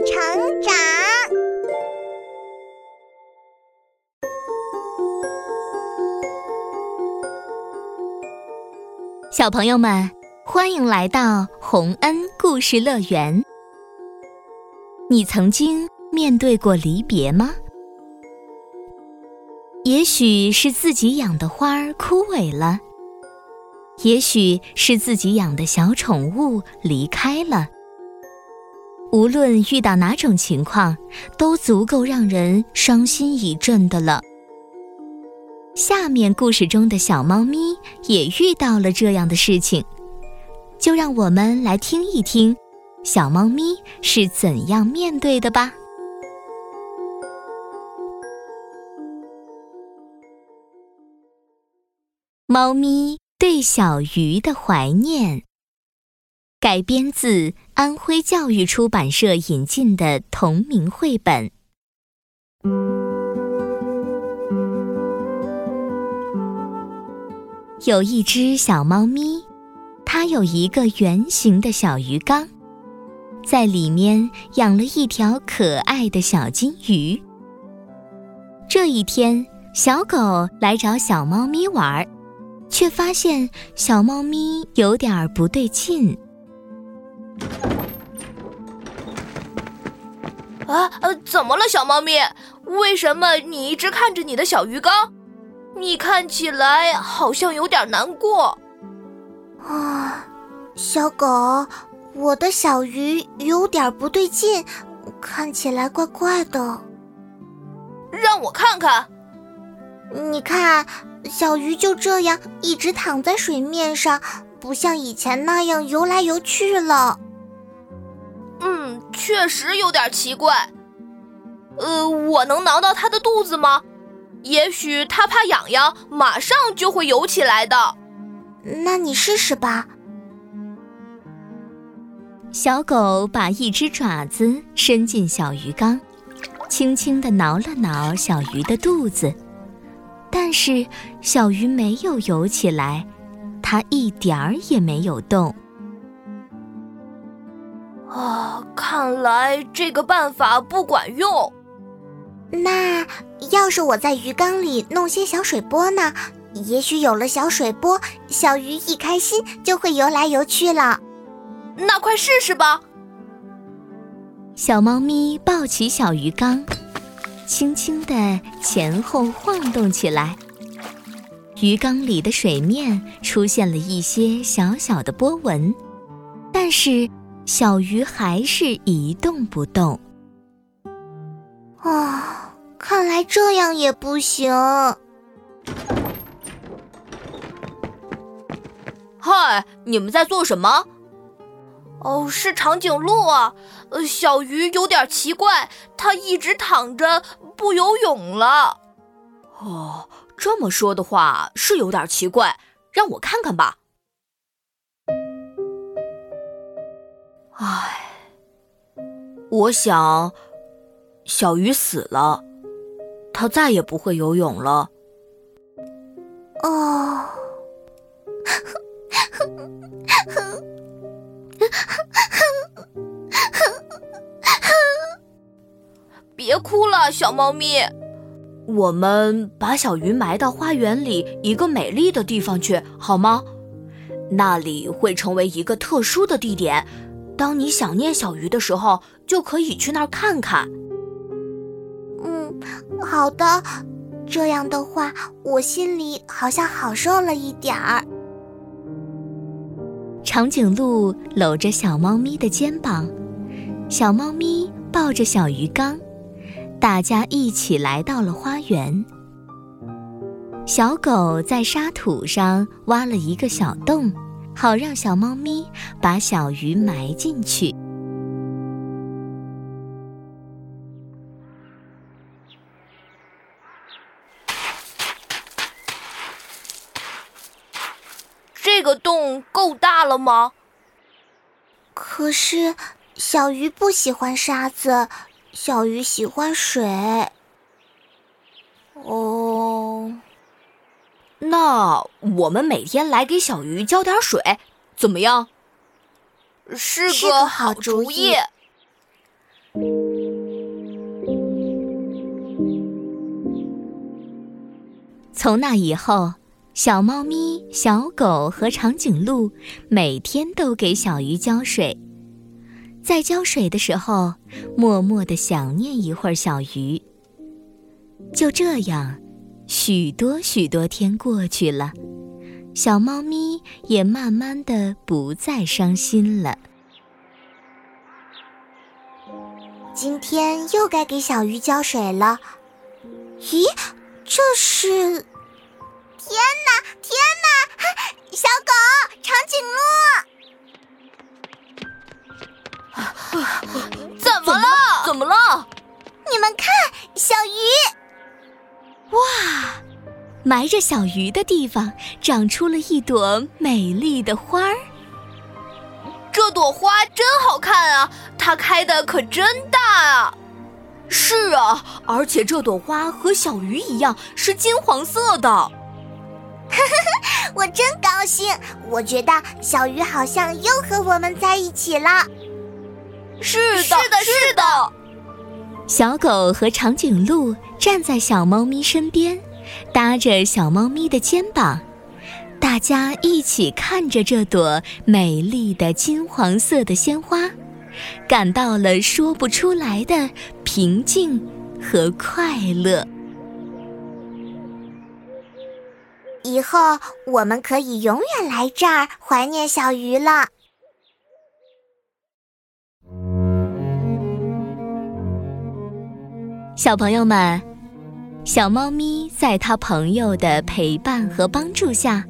成长。小朋友们，欢迎来到洪恩故事乐园。你曾经面对过离别吗？也许是自己养的花儿枯萎了，也许是自己养的小宠物离开了。无论遇到哪种情况，都足够让人伤心一阵的了。下面故事中的小猫咪也遇到了这样的事情，就让我们来听一听，小猫咪是怎样面对的吧。猫咪对小鱼的怀念，改编自安徽教育出版社引进的同名绘本。有一只小猫咪，它有一个圆形的小鱼缸，在里面养了一条可爱的小金鱼。这一天，小狗来找小猫咪玩儿，却发现小猫咪有点不对劲。啊，呃，怎么了，小猫咪？为什么你一直看着你的小鱼缸？你看起来好像有点难过。啊，小狗，我的小鱼有点不对劲，看起来怪怪的。让我看看。你看，小鱼就这样一直躺在水面上，不像以前那样游来游去了。嗯，确实有点奇怪。呃，我能挠到它的肚子吗？也许它怕痒痒，马上就会游起来的。那你试试吧。小狗把一只爪子伸进小鱼缸，轻轻地挠了挠小鱼的肚子，但是小鱼没有游起来，它一点儿也没有动。啊，看来这个办法不管用。那要是我在鱼缸里弄些小水波呢？也许有了小水波，小鱼一开心就会游来游去了。那快试试吧！小猫咪抱起小鱼缸，轻轻地前后晃动起来。鱼缸里的水面出现了一些小小的波纹，但是小鱼还是一动不动。啊，看来这样也不行。嗨，你们在做什么？哦，是长颈鹿啊。呃，小鱼有点奇怪，它一直躺着不游泳了。哦，这么说的话是有点奇怪，让我看看吧。唉，我想。小鱼死了，它再也不会游泳了。哦，别哭了，小猫咪。我们把小鱼埋到花园里一个美丽的地方去，好吗？那里会成为一个特殊的地点，当你想念小鱼的时候，就可以去那儿看看。嗯好的，这样的话，我心里好像好受了一点儿。长颈鹿搂着小猫咪的肩膀，小猫咪抱着小鱼缸，大家一起来到了花园。小狗在沙土上挖了一个小洞，好让小猫咪把小鱼埋进去。这个洞够大了吗？可是小鱼不喜欢沙子，小鱼喜欢水。哦，那我们每天来给小鱼浇点水怎么样？是个好主意。从那以后小猫咪小狗和长颈鹿每天都给小鱼浇水。在浇水的时候默默的想念一会儿小鱼。就这样许多许多天过去了，小猫咪也慢慢的不再伤心了。今天又该给小鱼浇水了。咦，这是？天哪，天哪！小狗，长颈鹿埋着小鱼的地方长出了一朵美丽的花儿。这朵花真好看啊！它开的可真大啊！是啊，而且这朵花和小鱼一样是金黄色的。我真高兴！我觉得小鱼好像又和我们在一起了。是的，是的，是的。小狗和长颈鹿站在小猫咪身边，搭着小猫咪的肩膀。大家一起看着这朵美丽的金黄色的鲜花，感到了说不出来的平静和快乐。以后我们可以永远来这儿怀念小鱼了。小朋友们，小猫咪在它朋友的陪伴和帮助下。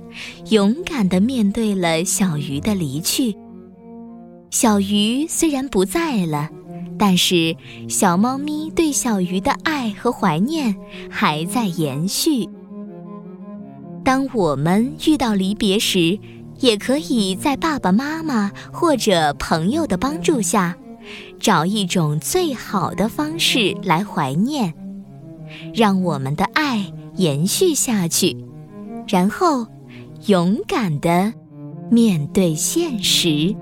勇敢地面对了小鱼的离去。小鱼虽然不在了，但是小猫咪对小鱼的爱和怀念还在延续。当我们遇到离别时，也可以在爸爸妈妈或者朋友的帮助下，找一种最好的方式来怀念，让我们的爱延续下去，然后。勇敢地面对现实。